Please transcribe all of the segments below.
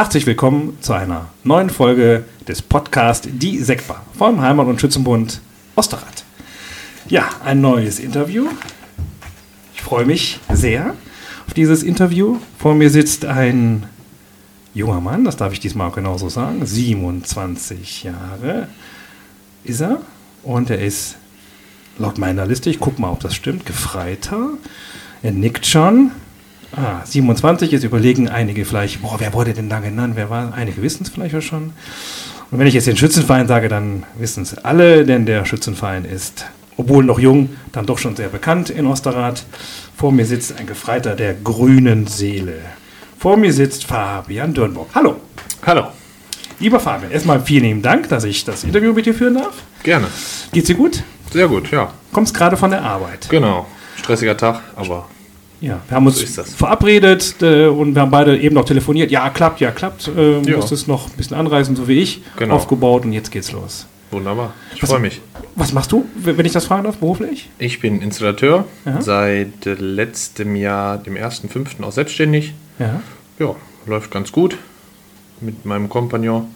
Herzlich willkommen zu einer neuen Folge des Podcasts Die Sekbar vom Heimat- und Schützenbund Osterrad. Ja, ein neues Interview. Ich freue mich sehr auf dieses Interview. Vor mir sitzt ein junger Mann, das darf ich diesmal auch genauso sagen, 27 Jahre ist er und er ist laut meiner Liste, ich gucke mal, ob das stimmt, Gefreiter. Er nickt schon. Ah, 27, jetzt überlegen einige vielleicht, boah, wer wurde denn da genannt? Wer war? Einige wissen es vielleicht schon. Und wenn ich jetzt den Schützenverein sage, dann wissen es alle, denn der Schützenverein ist, obwohl noch jung, dann doch schon sehr bekannt in Osterrad. Vor mir sitzt ein Gefreiter der grünen Seele. Vor mir sitzt Fabian Dürnbock. Hallo. Hallo. Lieber Fabian, erstmal vielen lieben Dank, dass ich das Interview mit dir führen darf. Gerne. Geht's dir gut? Sehr gut, ja. Kommst gerade von der Arbeit. Genau. Stressiger Tag, aber Ja, wir haben uns So verabredet äh, und wir haben beide eben noch telefoniert. Ja, klappt, ja, klappt. Äh, Ja. Musstest noch ein bisschen anreisen, so wie ich. Genau. Aufgebaut und jetzt geht's los. wunderbar. Ich freue mich. Was machst du, wenn ich das fragen darf, beruflich? Ich bin Installateur, Aha. seit äh, letztem Jahr, dem 1.5. auch selbstständig. Ja, Ja, läuft ganz gut mit meinem Kompagnon.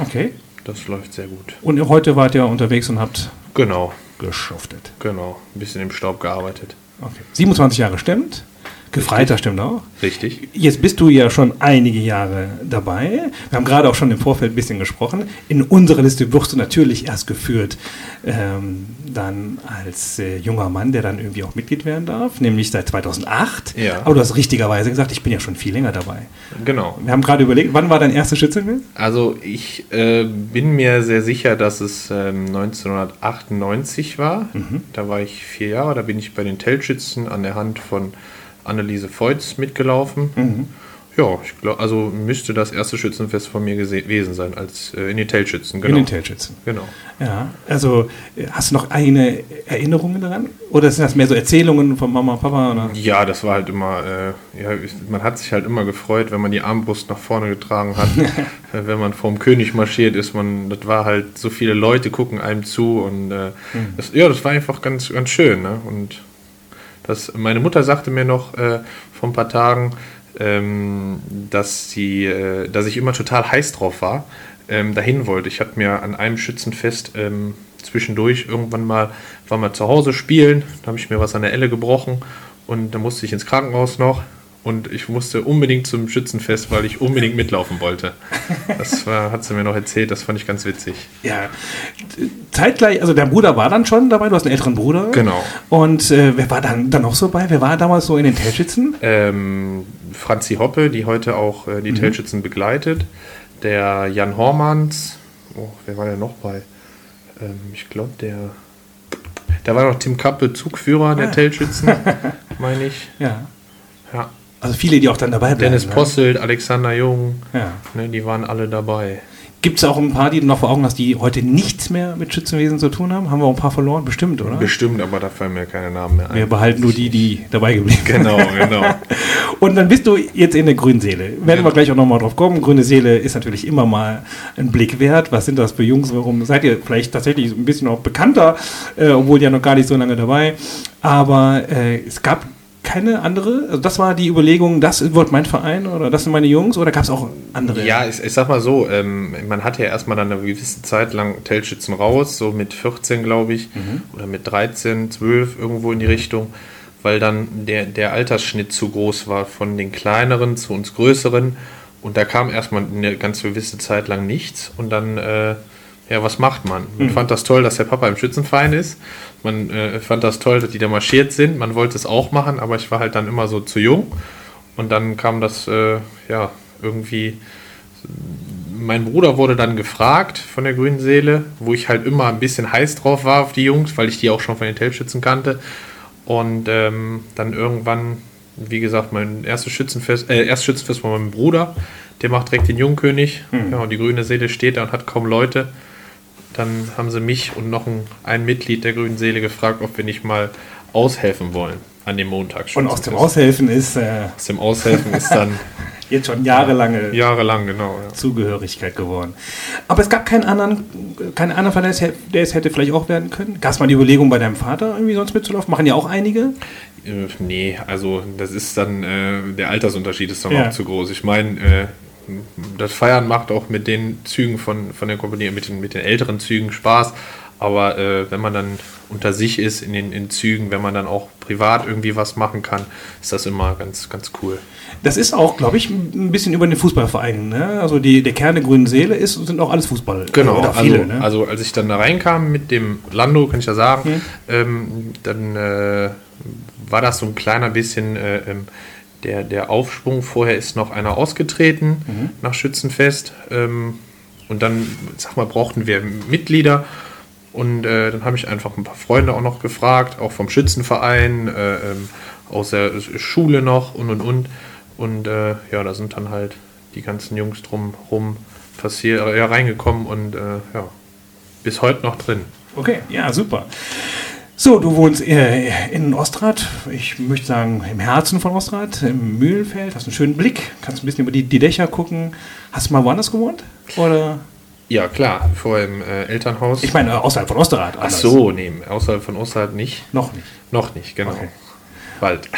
okay. Das läuft sehr gut. Und heute wart ihr unterwegs und habt Genau, geschuftet. genau. Ein bisschen im Staub gearbeitet. Okay. 27 Jahre stimmt. Gefreiter stimmt auch. Richtig? Jetzt bist du ja schon einige Jahre dabei. Wir haben gerade auch schon im Vorfeld ein bisschen gesprochen. In unserer Liste wirst du natürlich erst geführt, ähm, dann als äh, junger Mann, der dann irgendwie auch Mitglied werden darf, nämlich seit 2008. Ja. Aber du hast richtigerweise gesagt, ich bin ja schon viel länger dabei. Genau. Wir haben gerade überlegt, wann war dein erstes Schützenfest? Also ich äh, bin mir sehr sicher, dass es ähm, 1998 war. Da war ich vier Jahre, da bin ich bei den Teltschützen an der Hand von Anneliese Feutz mitgelaufen. Ja, ich glaube, also müsste das erste Schützenfest von mir gewesen sein, als äh, in den Teltschützen, genau. In den Teltschützen. Genau. Ja, also äh, hast du noch eigene Erinnerungen daran? Oder sind das mehr so Erzählungen von Mama und Papa? Oder? Ja, das war halt immer, äh, ja, man hat sich halt immer gefreut, wenn man die Armbrust nach vorne getragen hat, äh, wenn man vorm König marschiert ist, man, das war halt, so viele Leute gucken einem zu und äh, das, ja, das war einfach ganz, ganz schön, ne? Und das, meine Mutter sagte mir noch äh, vor ein paar Tagen, ähm, dass, sie, äh, dass ich immer total heiß drauf war, ähm, dahin wollte. Ich hatte mir an einem Schützenfest ähm, zwischendurch irgendwann mal, war mal zu Hause spielen, da habe ich mir was an der Elle gebrochen und da musste ich ins Krankenhaus noch und ich musste unbedingt zum Schützenfest, weil ich unbedingt mitlaufen wollte. Das war, hat sie mir noch erzählt, das fand ich ganz witzig. Ja, zeitgleich, also dein Bruder war dann schon dabei, du hast einen älteren Bruder. Genau. Und äh, wer war dann, dann noch so bei? Wer war damals so in den Teltschützen? ähm, Franzi Hoppe, die heute auch äh, die Teltschützen begleitet, der Jan Hormanns, oh, wer war der noch bei? Ähm, ich glaube, der, da war noch Tim Kappe, Zugführer der Ah. Teltschützen, meine ich. Ja. Ja. Also viele, die auch dann dabei bleiben. Dennis ne? Posselt, Alexander Jung, Ja. ne, die waren alle dabei. Gibt es auch ein paar, die du noch vor Augen hast, die heute nichts mehr mit Schützenwesen zu tun haben? Haben wir auch ein paar verloren? Bestimmt, oder? Bestimmt, aber da fallen mir keine Namen mehr ein. wir behalten nur die, die dabei geblieben sind. Genau, genau. Und dann bist du jetzt in der Grünen Seele. Werden wir Genau. gleich auch nochmal drauf kommen. Grüne Seele ist natürlich immer mal ein Blick wert. Was sind das für Jungs? Warum seid ihr vielleicht tatsächlich ein bisschen auch bekannter, äh, obwohl ja noch gar nicht so lange dabei? Aber äh, es gab keine andere. Also das war die Überlegung, das wird mein Verein oder das sind meine Jungs oder gab es auch andere? Ja, ich, ich sag mal so, ähm, man hat ja erstmal dann eine gewisse Zeit lang Teltschützen raus, so mit 14, glaube ich, oder mit 13, 12, irgendwo in die Richtung, weil dann der, der Altersschnitt zu groß war von den kleineren zu uns größeren. Und da kam erstmal eine ganz gewisse Zeit lang nichts. Und dann, äh, ja, was macht man? Man fand das toll, dass der Papa im Schützenverein ist. Man äh, fand das toll, dass die da marschiert sind. Man wollte es auch machen, aber ich war halt dann immer so zu jung. Und dann kam das, äh, ja, irgendwie mein Bruder wurde dann gefragt von der Grünen Seele, wo ich halt immer ein bisschen heiß drauf war auf die Jungs, weil ich die auch schon von den Teltschützen kannte. Und ähm, dann irgendwann, wie gesagt, mein erstes Schützenfest, äh, erstes Schützenfest von meinem Bruder, der macht direkt den Jungkönig. Ja, und die Grüne Seele steht da und hat kaum Leute. Dann haben sie mich und noch ein, ein Mitglied der Grünen Seele gefragt, ob wir nicht mal aushelfen wollen an dem Montag. Und aus dem. Aushelfen ist äh, Aus dem Aushelfen ist dann jetzt schon jahrelange jahrelang, genau. Ja. Zugehörigkeit geworden. Aber es gab keinen anderen, keinen anderen Fall, der es, hätte- der es hätte vielleicht auch werden können. Gab es mal die Überlegung, bei deinem Vater irgendwie sonst mitzulaufen? Machen ja auch einige. Äh, nee, also das ist dann, äh, der Altersunterschied ist dann Ja. auch zu groß. Ich meine, äh, das Feiern macht auch mit den Zügen von, von der Kompanie, mit den, mit den älteren Zügen Spaß. Aber äh, wenn man dann unter sich ist in den in Zügen, wenn man dann auch privat irgendwie was machen kann, ist das immer ganz, ganz cool. Das ist auch, glaube ich, ein bisschen über den Fußballverein. Ne? Also die, der Kern der grünen Seele ist sind auch alles Fußball. Genau, Oder viele, also, ne? also als ich dann da reinkam mit dem Lando, kann ich ja sagen, hm. ähm, dann äh, war das so ein kleiner bisschen äh, ähm, der, der Aufschwung. Vorher ist noch einer ausgetreten mhm. nach Schützenfest. Ähm, und dann, sag mal, brauchten wir Mitglieder. Und äh, dann habe ich einfach ein paar Freunde auch noch gefragt, auch vom Schützenverein, äh, ähm, aus der Schule noch und und und. Und äh, ja, da sind dann halt die ganzen Jungs drumherum passiert, äh, ja, reingekommen und äh, ja, bis heute noch drin. Okay, ja, super. So, du wohnst äh, in Ostrad, ich möchte sagen im Herzen von Ostrad, im Mühlenfeld, hast einen schönen Blick, kannst ein bisschen über die, die Dächer gucken. Hast du mal woanders gewohnt? Oder? Ja, klar, vorher im äh, Elternhaus. Ich meine, außerhalb von Osterrad. Ach so, nee, außerhalb von Osterrad nicht. Noch nicht. Noch nicht, genau. Okay. Bald.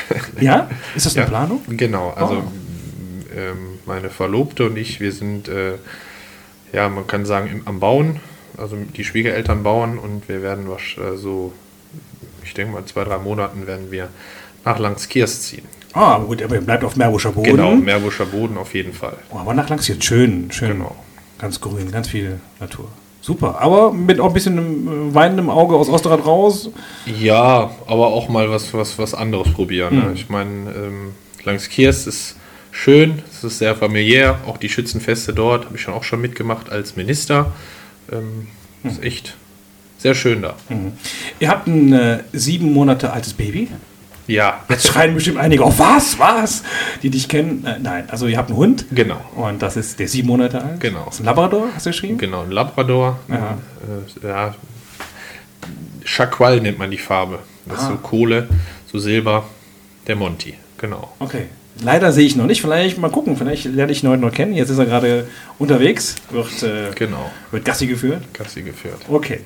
Ja? Ist das eine ja, Planung? Genau, also oh. ähm, meine Verlobte und ich, wir sind, äh, ja, man kann sagen, im, am Bauen. Also die Schwiegereltern bauen und wir werden was, äh, so, ich denke mal, zwei, drei Monaten werden wir nach Langskiers ziehen. Ah, gut, aber bleibt auf Meerbuscher Boden. Genau, Meerbuscher Boden auf jeden Fall. Oh, aber nach Langskiers, schön, schön. Genau. Ganz grün, ganz viel Natur. Super, aber mit auch ein bisschen äh, weinendem Auge aus Osterrad raus. Ja, aber auch mal was, was, was anderes probieren. Ne? Mhm. Ich meine, ähm, Langskiers ist schön, es ist sehr familiär. Auch die Schützenfeste dort habe ich schon auch schon mitgemacht als Minister. Ähm, mhm. Ist echt sehr schön da. Mhm. Ihr habt ein äh, sieben Monate altes Baby. Ja. Jetzt schreien bestimmt einige, oh was, was? Die dich kennen. Äh, nein, also ihr habt einen Hund. Genau. Und das ist der sieben Monate alt. Genau. Das ist ein Labrador, hast du geschrieben? Genau, ein Labrador. Ja. Äh, ja. Chaqual nennt man die Farbe. Das ah. ist so Kohle, so Silber. Der Monty, genau. Okay. Leider sehe ich noch nicht. Vielleicht mal gucken. Vielleicht lerne ich ihn heute noch kennen. Jetzt ist er gerade unterwegs. Wird, äh, genau. wird Gassi geführt. Gassi geführt. Okay.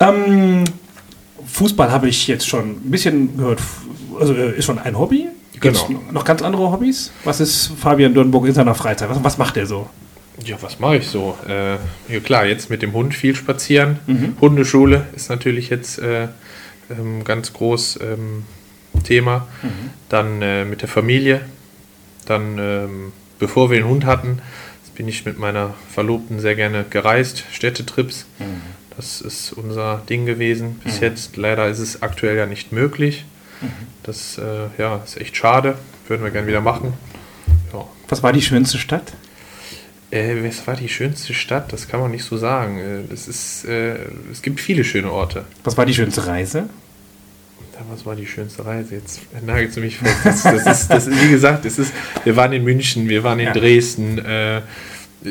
Ähm, Fußball habe ich jetzt schon ein bisschen gehört also äh, ist schon ein Hobby. Gibt's genau. noch ganz andere Hobbys? Was ist Fabian Dürnburg in seiner Freizeit? Was, was macht er so? Ja, was mache ich so? Äh, ja klar, jetzt mit dem Hund viel spazieren. Mhm. Hundeschule ist natürlich jetzt äh, ähm, ganz groß ähm, Thema. Mhm. Dann äh, mit der Familie. Dann, ähm, bevor wir den Hund hatten, bin ich mit meiner Verlobten sehr gerne gereist, Städtetrips. Mhm. Das ist unser Ding gewesen bis mhm. jetzt. Leider ist es aktuell ja nicht möglich. Das äh, ja, ist echt schade. Würden wir gerne wieder machen. Ja. Was war die schönste Stadt? Äh, was war die schönste Stadt? Das kann man nicht so sagen. Äh, es, ist, äh, es gibt viele schöne Orte. Was war die schönste Reise? Was war die schönste Reise? Jetzt nagelt du mich fest. Das, das, ist, das ist, wie gesagt, es ist, wir waren in München, wir waren in ja. Dresden, äh,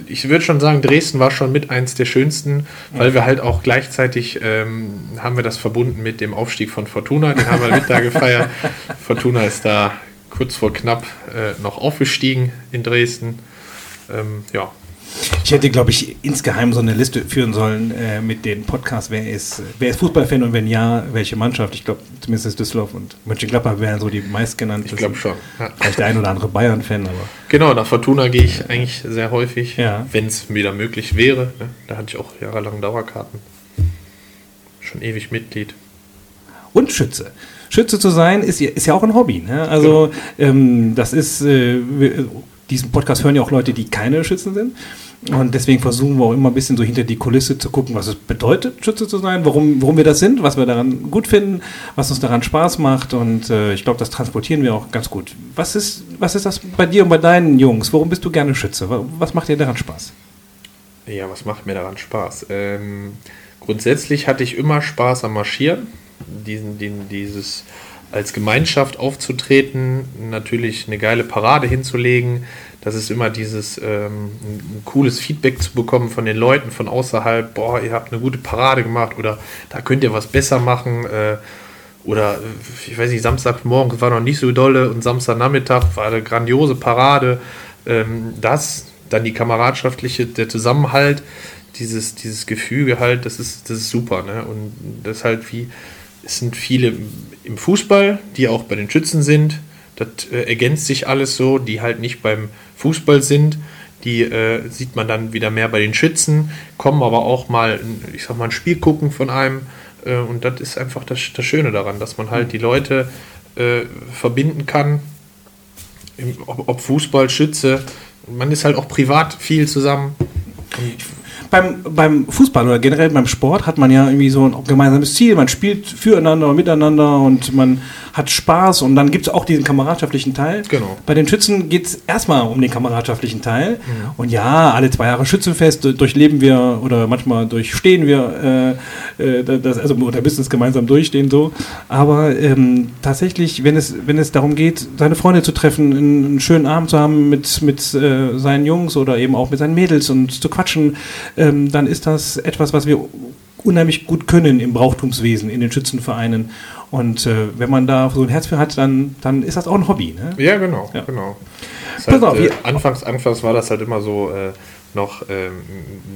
ich würde schon sagen, Dresden war schon mit eins der schönsten, weil wir halt auch gleichzeitig ähm, haben wir das verbunden mit dem Aufstieg von Fortuna, den haben wir mit da gefeiert. Fortuna ist da kurz vor knapp äh, noch aufgestiegen in Dresden. Ähm, ja, ich hätte, glaube ich, insgeheim so eine Liste führen sollen äh, mit den Podcasts. Wer ist, wer ist Fußballfan und wenn ja, welche Mannschaft? Ich glaube, zumindest ist Düsseldorf und Mönchengladbach wären so die meistgenannten. Ich glaube schon. Ja. Vielleicht der ein oder andere Bayern-Fan, aber. Genau, nach Fortuna gehe ich eigentlich sehr häufig, ja. wenn es wieder möglich wäre. Ne? Da hatte ich auch jahrelang Dauerkarten. Schon ewig Mitglied. Und Schütze. Schütze zu sein, ist, ist ja auch ein Hobby. Ne? Also, genau. ähm, das ist. Äh, diesen Podcast hören ja auch Leute, die keine Schützen sind. Und deswegen versuchen wir auch immer ein bisschen so hinter die Kulisse zu gucken, was es bedeutet, Schütze zu sein, warum, warum wir das sind, was wir daran gut finden, was uns daran Spaß macht. Und äh, ich glaube, das transportieren wir auch ganz gut. Was ist, was ist das bei dir und bei deinen Jungs? Warum bist du gerne Schütze? Was macht dir daran Spaß? Ja, was macht mir daran Spaß? Ähm, grundsätzlich hatte ich immer Spaß am Marschieren. Diesen, den, dieses als Gemeinschaft aufzutreten, natürlich eine geile Parade hinzulegen. Das ist immer dieses ähm, cooles Feedback zu bekommen von den Leuten von außerhalb. Boah, ihr habt eine gute Parade gemacht oder da könnt ihr was besser machen. Äh, oder äh, ich weiß nicht, Samstagmorgen war noch nicht so dolle und Samstagnachmittag war eine grandiose Parade. Ähm, das, dann die kameradschaftliche, der Zusammenhalt, dieses, dieses Gefüge halt, das ist, das ist super. Ne? Und das ist halt wie, es sind viele im Fußball, die auch bei den Schützen sind. Das äh, ergänzt sich alles so, die halt nicht beim Fußball sind, Die äh, sieht man dann wieder mehr bei den Schützen, kommen aber auch mal, ich sag mal, ein Spiel gucken von einem. Äh, und das ist einfach das, das Schöne daran, dass man halt die Leute äh, verbinden kann. Im, ob, ob Fußball, Schütze. Man ist halt auch privat viel zusammen. Und beim, beim Fußball oder generell beim Sport hat man ja irgendwie so ein gemeinsames Ziel. Man spielt füreinander, miteinander und man hat Spaß und dann gibt es auch diesen kameradschaftlichen Teil. Genau. Bei den Schützen geht es erstmal um den kameradschaftlichen Teil. Mhm. Und ja, alle zwei Jahre Schützenfest durchleben wir oder manchmal durchstehen wir äh, äh das, also oder müssen es gemeinsam durchstehen so. Aber ähm, tatsächlich, wenn es, wenn es darum geht, seine Freunde zu treffen, einen schönen Abend zu haben mit, mit äh, seinen Jungs oder eben auch mit seinen Mädels und zu quatschen, ähm, dann ist das etwas, was wir unheimlich gut können im Brauchtumswesen, in den Schützenvereinen. Und äh, wenn man da so ein Herz für hat, dann, dann ist das auch ein Hobby. Ne? Ja, genau. Ja. genau. Pass halt, auf, äh, anfangs, anfangs war das halt immer so äh, noch, ähm,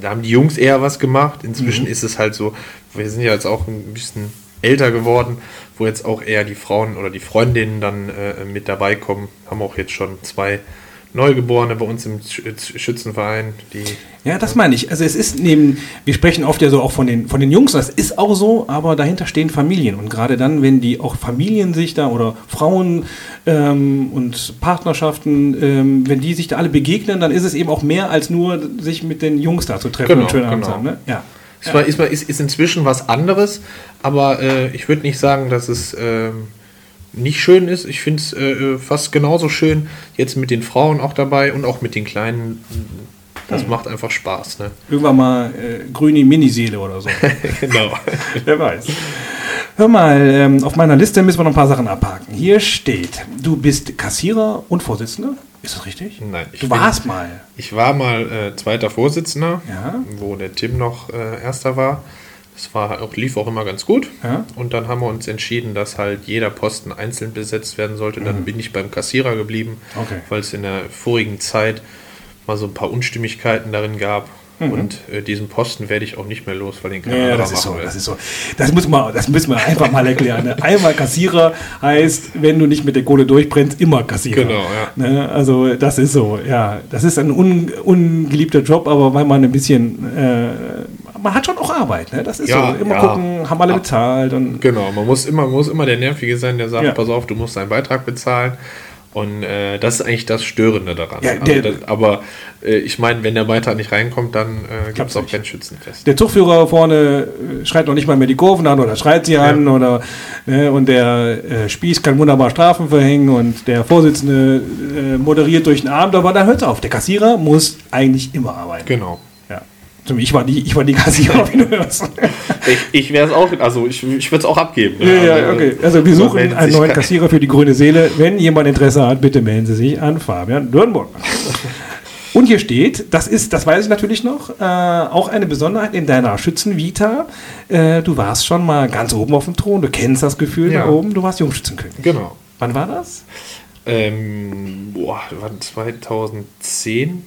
da haben die Jungs eher was gemacht. Inzwischen mhm. ist es halt so, wir sind ja jetzt auch ein bisschen älter geworden, wo jetzt auch eher die Frauen oder die Freundinnen dann äh, mit dabei kommen. Haben auch jetzt schon zwei Neugeborene bei uns im Schützenverein. Die ja, das meine ich. Also es ist neben, wir sprechen oft ja so auch von den, von den Jungs, das ist auch so, aber dahinter stehen Familien. Und gerade dann, wenn die auch Familien sich da oder Frauen ähm, und Partnerschaften, ähm, wenn die sich da alle begegnen, dann ist es eben auch mehr als nur sich mit den Jungs da zu treffen genau, und schön genau. haben. Ne? Ja. Es war, ist, ist, ist inzwischen was anderes, aber äh, ich würde nicht sagen, dass es... Äh, nicht schön ist. Ich finde es äh, fast genauso schön jetzt mit den Frauen auch dabei und auch mit den Kleinen. Das hm. macht einfach Spaß. Ne? Irgendwann mal äh, grüne Miniseele oder so. genau. Wer weiß. Hör mal, ähm, auf meiner Liste müssen wir noch ein paar Sachen abhaken. Hier steht, du bist Kassierer und Vorsitzender. Ist das richtig? Nein. du warst bin, mal. Ich war mal äh, zweiter Vorsitzender, ja. wo der Tim noch äh, erster war. Das war auch, lief auch immer ganz gut. Ja. Und dann haben wir uns entschieden, dass halt jeder Posten einzeln besetzt werden sollte. Dann mhm. bin ich beim Kassierer geblieben, okay. weil es in der vorigen Zeit mal so ein paar Unstimmigkeiten darin gab. Mhm. Und äh, diesen Posten werde ich auch nicht mehr los, weil den kann ja, das ist so, das ist so. Das muss man, das müssen wir einfach mal erklären. Ne? Einmal Kassierer heißt, wenn du nicht mit der Kohle durchbrennst, immer Kassierer. Genau, ja. Ne? Also das ist so, ja. Das ist ein un, ungeliebter Job, aber weil man ein bisschen äh, man hat schon auch Arbeit, ne? Das ist ja, so. Immer ja. gucken, haben alle bezahlt. Und genau, man muss immer, muss immer der Nervige sein, der sagt, ja. pass auf, du musst deinen Beitrag bezahlen. Und äh, das ist eigentlich das Störende daran. Ja, also der, das, aber äh, ich meine, wenn der Beitrag nicht reinkommt, dann äh, gibt es auch kein Schützenfest. Der Zugführer vorne äh, schreit noch nicht mal mehr die Kurven an oder schreit sie an oder ne, und der äh, Spieß kann wunderbar Strafen verhängen und der Vorsitzende äh, moderiert durch den Abend, aber da hört es auf. Der Kassierer muss eigentlich immer arbeiten. Genau. Ich war die, ich war die Kassierer, wie du hörst. Ich, ich wäre es auch, also ich, ich würde es auch abgeben. Ja, ja, also, okay. Also wir suchen einen neuen Kassierer für die grüne Seele. Wenn jemand Interesse hat, bitte melden Sie sich an Fabian Dürnburg. Und hier steht, das ist, das weiß ich natürlich noch, äh, auch eine Besonderheit in deiner Schützenvita. Äh, du warst schon mal ganz oben auf dem Thron, du kennst das Gefühl ja. da oben, du warst Jungschützenkönig. Genau. Wann war das? Ähm, boah, war 2010.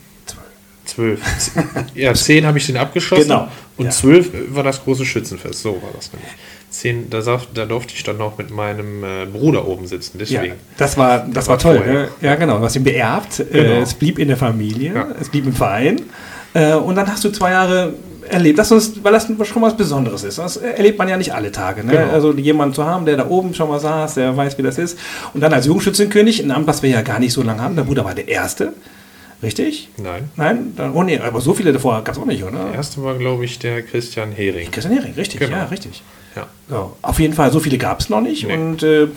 Zwölf. ja, zehn habe ich den abgeschossen. Genau. Und zwölf war das große Schützenfest. So war das nämlich. Zehn, da, da durfte ich dann noch mit meinem äh, Bruder oben sitzen. Deswegen. Ja, das war, das, das war, toll. Ne? Ja, genau. Du hast ihn beerbt. Äh, genau. Äh, es blieb in der Familie. Ja. Es blieb im Verein. Äh, und dann hast du zwei Jahre erlebt, das ist, weil das schon was Besonderes ist. Das erlebt man ja nicht alle Tage. Ne? Genau. Also jemanden zu haben, der da oben schon mal saß, der weiß, wie das ist. Und dann als Jungschützenkönig, ein Amt, was wir ja gar nicht so lange haben. Der Bruder war der Erste. Richtig? Nein. Nein? Dann, oh nee, aber so viele davor gab es auch nicht, oder? Der erste war, glaube ich, der Christian Hering. Christian Hering, richtig, genau. ja, richtig. Ja. So, auf jeden Fall, so viele gab es noch nicht. Nee. Und äh,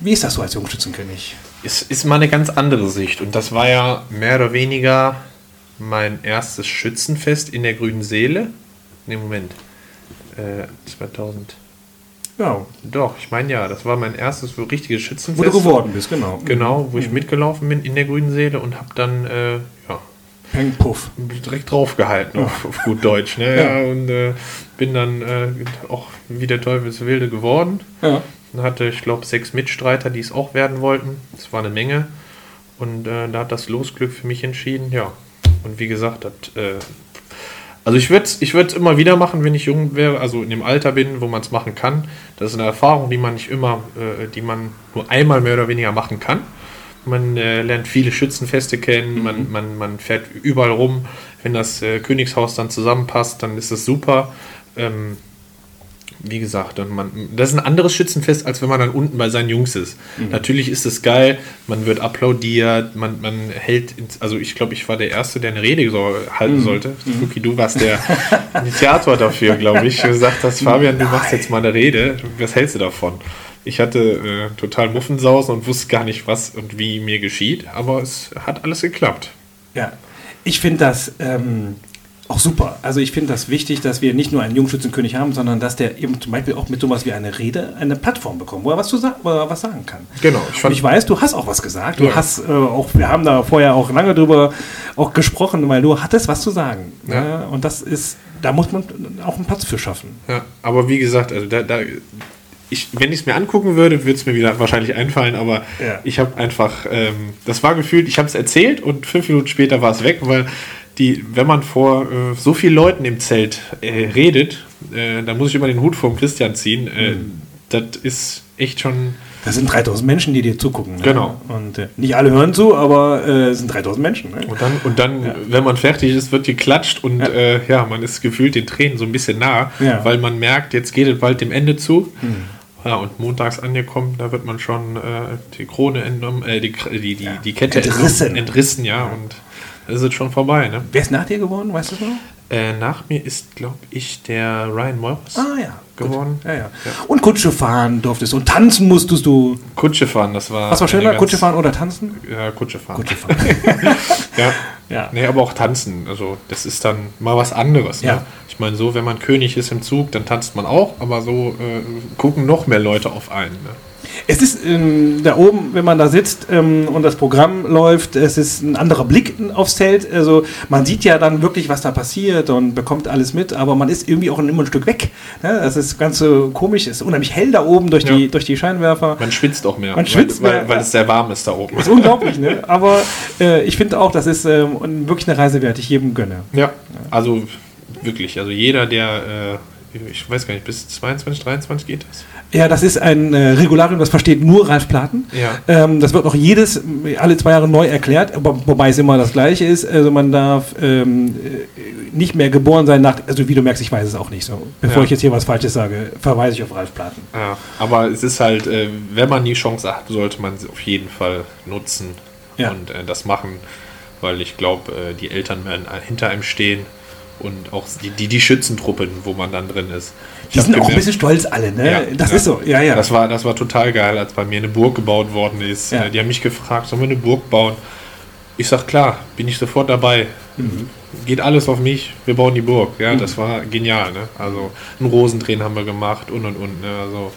wie ist das so als Jungschützenkönig? Es ist mal eine ganz andere Sicht. Und das war ja mehr oder weniger mein erstes Schützenfest in der Grünen Seele. Ne, Moment. Äh, 2000. Ja. Doch, ich meine ja, das war mein erstes richtiges Schützenfest. Wo du geworden bist, genau. Genau, wo ich mhm. mitgelaufen bin in der Grünen Seele und habe dann, äh, ja. Peng, puff. Direkt draufgehalten, ja. auf, auf, gut Deutsch. Ne? Ja. ja und äh, bin dann äh, auch wie der Teufelswilde geworden. Ja. Und hatte, ich glaube, sechs Mitstreiter, die es auch werden wollten. Das war eine Menge. Und äh, da hat das Losglück für mich entschieden, ja. Und wie gesagt, das äh, also ich würde es ich immer wieder machen, wenn ich jung wäre, also in dem Alter bin, wo man es machen kann. Das ist eine Erfahrung, die man nicht immer, äh, die man nur einmal mehr oder weniger machen kann. Man äh, lernt viele Schützenfeste kennen, man, man, man fährt überall rum. Wenn das äh, Königshaus dann zusammenpasst, dann ist das super. Ähm, wie gesagt, und man, das ist ein anderes Schützenfest, als wenn man dann unten bei seinen Jungs ist. Mhm. Natürlich ist es geil, man wird applaudiert, man, man hält, ins, also ich glaube, ich war der Erste, der eine Rede so, Mhm. halten sollte. Luki, du warst der Initiator dafür, glaube ich. Du gesagt hast, Fabian, du machst jetzt mal eine Rede. Was hältst du davon? Ich hatte äh, total Muffensausen und wusste gar nicht, was und wie mir geschieht, aber es hat alles geklappt. Ja, ich finde das ähm, auch super. Also ich finde das wichtig, dass wir nicht nur einen Jungschützenkönig haben, sondern dass der eben zum Beispiel auch mit sowas wie eine Rede eine Plattform bekommt, wo er was, zu sa wo er was sagen kann. Genau, ich Ich, fand- und ich weiß, du hast auch was gesagt. Du Ja. hast äh, auch, wir haben da vorher auch lange drüber auch gesprochen, weil du hattest was zu sagen. Ja. Ne? Und das ist, da muss man auch einen Platz für schaffen. Ja, aber wie gesagt, also da, da ich, wenn ich es mir angucken würde, würde es mir wieder wahrscheinlich einfallen, aber Ja. ich habe einfach, ähm, das war gefühlt, ich habe es erzählt und fünf Minuten später war es weg, weil die, wenn man vor äh, so vielen Leuten im Zelt äh, redet, äh, dann muss ich immer den Hut vom Christian ziehen. Äh, Das ist echt schon, Das sind 3000 Menschen, die dir zugucken. Ne? Genau. Und äh, nicht alle hören zu, aber äh, es sind 3000 Menschen. Ne? und dann, und dann wenn man fertig ist, wird geklatscht und Ja. ja. Äh, ja, man ist gefühlt den Tränen so ein bisschen nah, Ja. weil man merkt, jetzt geht es bald dem Ende zu. Ja, und montags angekommen, da wird man schon äh, die Krone entnommen, äh, die, die, die, die Kette Entrissen. entrissen, ja, und ist es schon vorbei. Ne? Wer ist nach dir geworden, weißt du noch? Äh, nach mir ist, glaube ich, der Ryan Morris Ah ja. geworden. Ja, ja. Und Kutsche fahren durftest und tanzen musstest du. Kutsche fahren, das war. Was war schöner, Kutsche fahren oder tanzen? Ja, Kutsche fahren. Kutsche fahren. Ja. Ja. Nee, aber auch tanzen. Also, das ist dann mal was anderes. Ja. Ne? Ich meine, so, wenn man König ist im Zug, dann tanzt man auch, aber so äh, gucken noch mehr Leute auf einen. Ne? Es ist ähm, da oben, wenn man da sitzt ähm, und das Programm läuft, es ist ein anderer Blick aufs Zelt. Also man sieht ja dann wirklich, was da passiert und bekommt alles mit, aber man ist irgendwie auch immer ein Stück weg. Ne? Das ist ganz so komisch, es ist unheimlich hell da oben durch, die, Ja. durch die Scheinwerfer. Man schwitzt auch mehr. Man schwitzt weil, mehr, weil, weil es sehr warm ist da oben. Das ist unglaublich, ne? Aber äh, ich finde auch, das ist ähm, wirklich eine Reise wert, die ich jedem gönne. Ja, also wirklich. Also jeder, der, äh, ich weiß gar nicht, bis 22, 23 geht das. Ja, das ist ein äh, Regularium, das versteht nur Ralf Platen. Ja. Ähm, das wird noch jedes, alle zwei Jahre neu erklärt, wobei es immer das Gleiche ist. Also man darf ähm, äh, nicht mehr geboren sein nach, also wie du merkst, ich weiß es auch nicht so. Bevor Ja. ich jetzt hier was Falsches sage, verweise ich auf Ralf Platen. Ja, aber es ist halt, äh, wenn man die Chance hat, sollte man sie auf jeden Fall nutzen Ja. und äh, das machen, weil ich glaube, äh, die Eltern werden hinter einem stehen und auch die, die, die Schützentruppen, wo man dann drin ist. Die sind auch ein bisschen stolz alle, ne? Ja, das ja. ist so, ja, ja. Das war, das war total geil, als bei mir eine Burg gebaut worden ist. Ja. Die haben mich gefragt, sollen wir eine Burg bauen? Ich sag klar, bin ich sofort dabei. Mhm. Geht alles auf mich, wir bauen die Burg. Ja, das war genial. Ne? Also ein Rosendrehen haben wir gemacht und und und. Ne? Also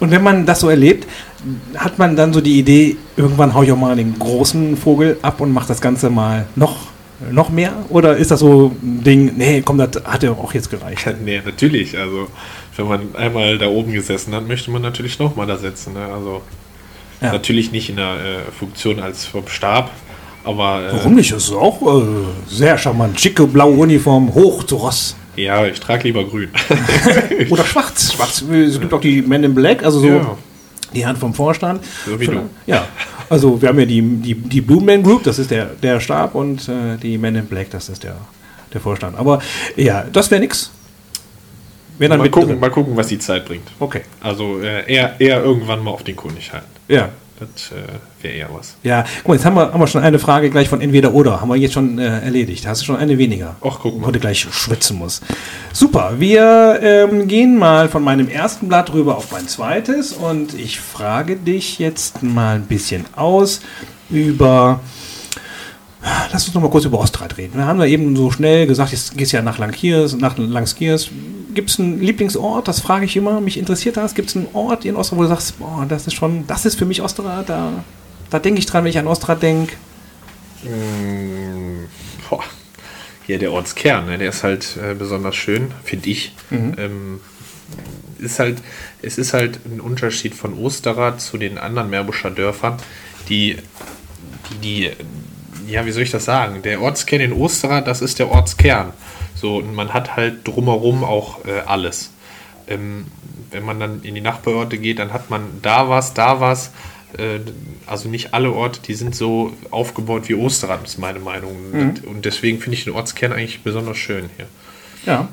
Und wenn man das so erlebt, hat man dann so die Idee, irgendwann hau ich auch mal den großen Vogel ab und mach das Ganze mal noch, noch mehr? Oder ist das so ein Ding, nee, komm, das hat ja auch jetzt gereicht? nee, natürlich. Also wenn man einmal da oben gesessen hat, möchte man natürlich nochmal da sitzen. Ne? Also Ja. natürlich nicht in der äh, Funktion als vom Stab, aber äh, Warum nicht? Das ist auch äh, sehr charmant. Schicke blaue Uniform, hoch zu Ross. ja, ich trage lieber grün. Oder schwarz. Schwarz. Es gibt auch die Men in Black, also so Ja. die Hand vom Vorstand. So wie du. Ja. Also wir haben ja die, die, die Blue Man Group, das ist der, der Stab, und äh, die Men in Black, das ist der, der Vorstand. Aber ja, das wäre nix. Dann mal, gucken, drin. mal gucken, was die Zeit bringt. Okay. Also äh, eher, eher irgendwann mal auf den König halten. Ja. Das äh, wäre eher was. Ja, guck mal, jetzt haben wir, haben wir schon eine Frage gleich von entweder oder. Haben wir jetzt schon äh, erledigt. Hast du schon eine weniger? Ach, guck mal. Heute gleich schwitzen muss. Super, wir ähm, gehen mal von meinem ersten Blatt rüber auf mein zweites und ich frage dich jetzt mal ein bisschen aus über. Lass uns noch mal kurz über Ostrad reden. Wir haben ja eben so schnell gesagt, jetzt gehst du ja nach Langkiers, nach Langskiers. Gibt es einen Lieblingsort? Das frage ich immer. Mich interessiert das. Gibt es einen Ort in Ostrad, wo du sagst, boah, das ist schon, das ist für mich Ostrad. Da, da denke ich dran, wenn ich an Ostrad denke. Mm, boah. Hier der Ortskern, ne? der ist halt äh, besonders schön, finde ich. Ähm, ist halt, es ist halt ein Unterschied von Osterrad zu den anderen Meerbuscher Dörfern, die, die, die, ja, wie soll ich das sagen? Der Ortskern in Osterrad, das ist der Ortskern. So, und man hat halt drumherum auch äh, alles. Ähm, wenn man dann in die Nachbarorte geht, dann hat man da was, da was. äh, also nicht alle Orte, die sind so aufgebaut wie Osterrad, ist meine Meinung. Mhm. Und deswegen finde ich den Ortskern eigentlich besonders schön hier. Ja.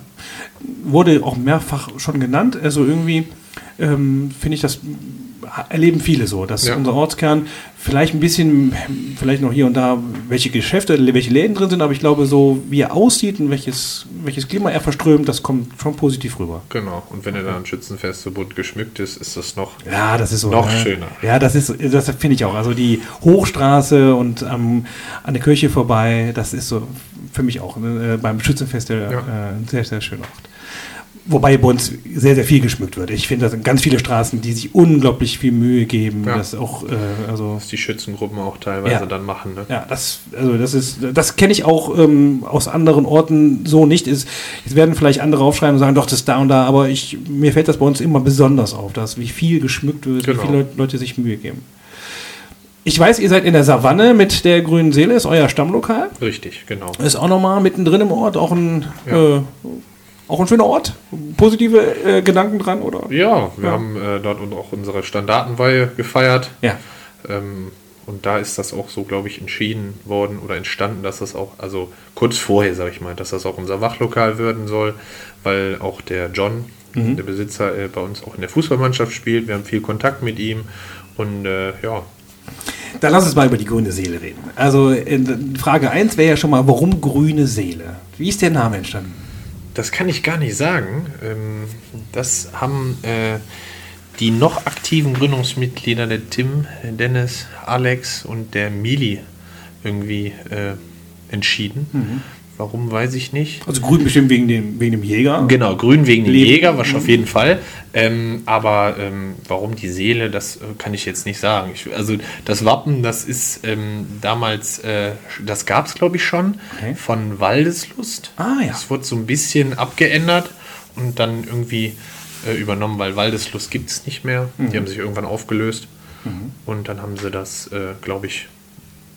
Wurde auch mehrfach schon genannt. Also irgendwie ähm, finde ich das erleben viele so, dass Ja. unser Ortskern vielleicht ein bisschen, vielleicht noch hier und da, welche Geschäfte, welche Läden drin sind, aber ich glaube, so wie er aussieht und welches, welches Klima er verströmt, das kommt schon positiv rüber. Genau. Und wenn er dann Schützenfest so bunt geschmückt ist, ist das noch. Ja, das ist so. Noch ne? schöner. Ja, das ist, das finde ich auch. Also die Hochstraße und ähm, an der Kirche vorbei, das ist so für mich auch ne, beim Schützenfest der, Ja. äh, ein sehr, sehr schöner Ort. Wobei bei uns sehr, sehr viel geschmückt wird. Ich finde, das sind ganz viele Straßen, die sich unglaublich viel Mühe geben. Ja. Das auch, äh, also Was die Schützengruppen auch teilweise Ja. dann machen. Ne? ja, das, also das ist, das kenne ich auch ähm, aus anderen Orten so nicht. Ist, jetzt werden vielleicht andere aufschreiben und sagen, doch, das ist da und da, aber ich, mir fällt das bei uns immer besonders auf, dass wie viel geschmückt wird, Genau. wie viele Leute sich Mühe geben. Ich weiß, ihr seid in der Savanne mit der grünen Seele, ist euer Stammlokal. Richtig, genau. Ist auch nochmal mittendrin im Ort, auch ein, Ja. äh, auch ein schöner Ort. Positive äh, Gedanken dran, oder? Ja, wir Ja. haben äh, dort auch unsere Standartenweihe gefeiert. Ja. Ähm, und da ist das auch so, glaube ich, entschieden worden oder entstanden, dass das auch, also kurz vorher, sage ich mal, dass das auch unser Wachlokal werden soll, weil auch der John, der Besitzer, äh, bei uns auch in der Fußballmannschaft spielt. Wir haben viel Kontakt mit ihm und äh, ja, Dann lass uns mal über die grüne Seele reden. Also in Frage 1 wäre ja schon mal, warum grüne Seele? Wie ist der Name entstanden? Das kann ich gar nicht sagen. Ähm, Das haben äh, die noch aktiven Gründungsmitglieder, der Tim, Dennis, Alex und der Mili, irgendwie äh, entschieden. Warum, weiß ich nicht. Also grün bestimmt wegen dem, wegen dem Jäger. Genau, grün wegen dem Leben. Jäger, was auf jeden Fall. Ähm, aber ähm, warum die Seele, das äh, kann ich jetzt nicht sagen. Ich, also das Wappen, das ist ähm, damals, äh, das gab es glaube ich schon, Okay. von Waldeslust. Ah, ja. Das wurde so ein bisschen abgeändert und dann irgendwie äh, übernommen, weil Waldeslust gibt es nicht mehr. Mhm. Die haben sich irgendwann aufgelöst. Und dann haben sie das, äh, glaube ich,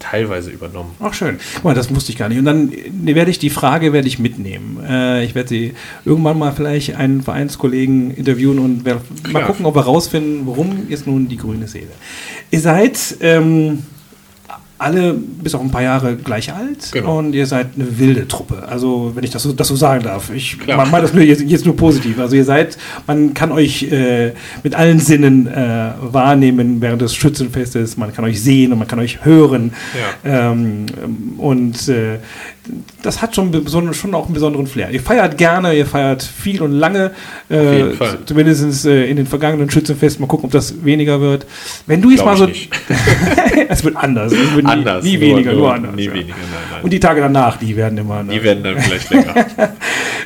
teilweise übernommen. Ach schön. Guck mal, das wusste ich gar nicht. Und dann äh, werde ich die Frage werde ich mitnehmen. Äh, ich werde sie irgendwann mal vielleicht einen Vereinskollegen interviewen und mal gucken, ob wir rausfinden, warum ist nun die grüne Seele. Ihr seid ähm, alle bis auf ein paar Jahre gleich alt Genau. und ihr seid eine wilde Truppe. Also wenn ich das so, das so sagen darf. Ich meine das nur jetzt, jetzt nur positiv. Also ihr seid, man kann euch äh, mit allen Sinnen äh, wahrnehmen während des Schützenfestes. Man kann euch sehen und man kann euch hören. Ja. Ähm, und äh, das hat schon, schon auch einen besonderen Flair. Ihr feiert gerne, ihr feiert viel und lange. Äh, Zumindest äh, in den vergangenen Schützenfesten. Mal gucken, ob das weniger wird. Wenn du jetzt mal so. es wird anders. Es wird nie, Anders. nie nur- weniger, nur, nur- anders. Nie ja. weniger, nein, nein. Und die Tage danach, die werden immer. ne? die werden dann vielleicht länger.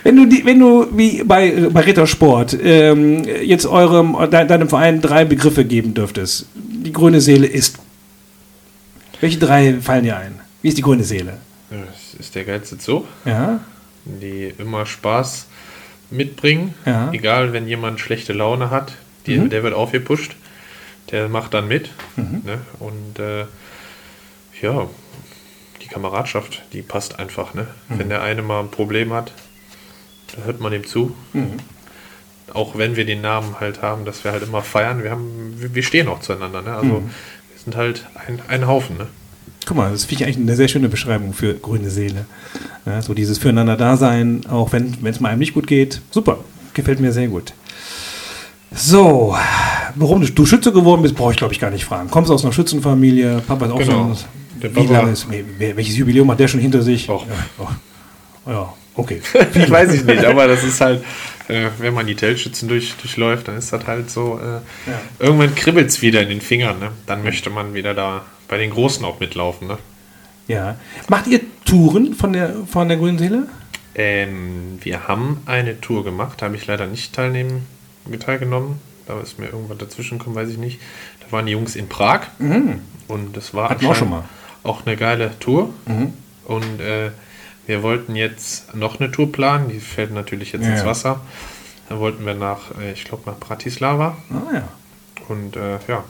Wenn du, die, wenn du wie bei, bei Rittersport ähm, jetzt eurem, de, deinem Verein drei Begriffe geben dürftest, die grüne Seele ist. Welche drei fallen dir ein? Wie ist die grüne Seele? Das ist der geilste Zug, Ja, die immer Spaß mitbringen. Ja. Egal, wenn jemand schlechte Laune hat, die, Mhm. der wird aufgepusht. Der macht dann mit. Ne? Und äh, ja, die Kameradschaft, die passt einfach. Ne? Mhm. Wenn der eine mal ein Problem hat, da hört man ihm zu. Mhm. Auch wenn wir den Namen halt haben, dass wir halt immer feiern. Wir, haben, wir wir stehen auch zueinander. Ne? Also Mhm. wir sind halt ein, ein Haufen. Ne? Guck mal, das finde ich eigentlich eine sehr schöne Beschreibung für grüne Seele. Ja, so dieses Füreinander-Dasein, auch wenn es mal einem nicht gut geht. Super, gefällt mir sehr gut. So, warum du, Schütze geworden bist, brauche ich glaube ich gar nicht fragen. Kommst aus einer Schützenfamilie, Papa ist auch Genau. so. Der Wie Papa- lange ist, wel- welches Jubiläum hat der schon hinter sich? Och. Ja, oh. ja okay. Ich weiß ich nicht, aber das ist halt, äh, wenn man die Teltschützen durch, durchläuft, dann ist das halt so, äh, irgendwann kribbelt es wieder in den Fingern, ne? Dann möchte man wieder da bei den Großen auch mitlaufen, ne? Ja. Macht ihr Touren von der, von der grünen Seele? Ähm, wir haben eine Tour gemacht, da habe ich leider nicht teilnehmen, teilgenommen. Da ist mir irgendwas dazwischen gekommen, weiß ich nicht. Da waren die Jungs in Prag und das war auch auch eine geile Tour. Und äh, wir wollten jetzt noch eine Tour planen, die fällt natürlich jetzt Ja, ins. Wasser. Dann wollten wir nach, äh, ich glaube, nach Bratislava. Ah ja. Und äh, ja.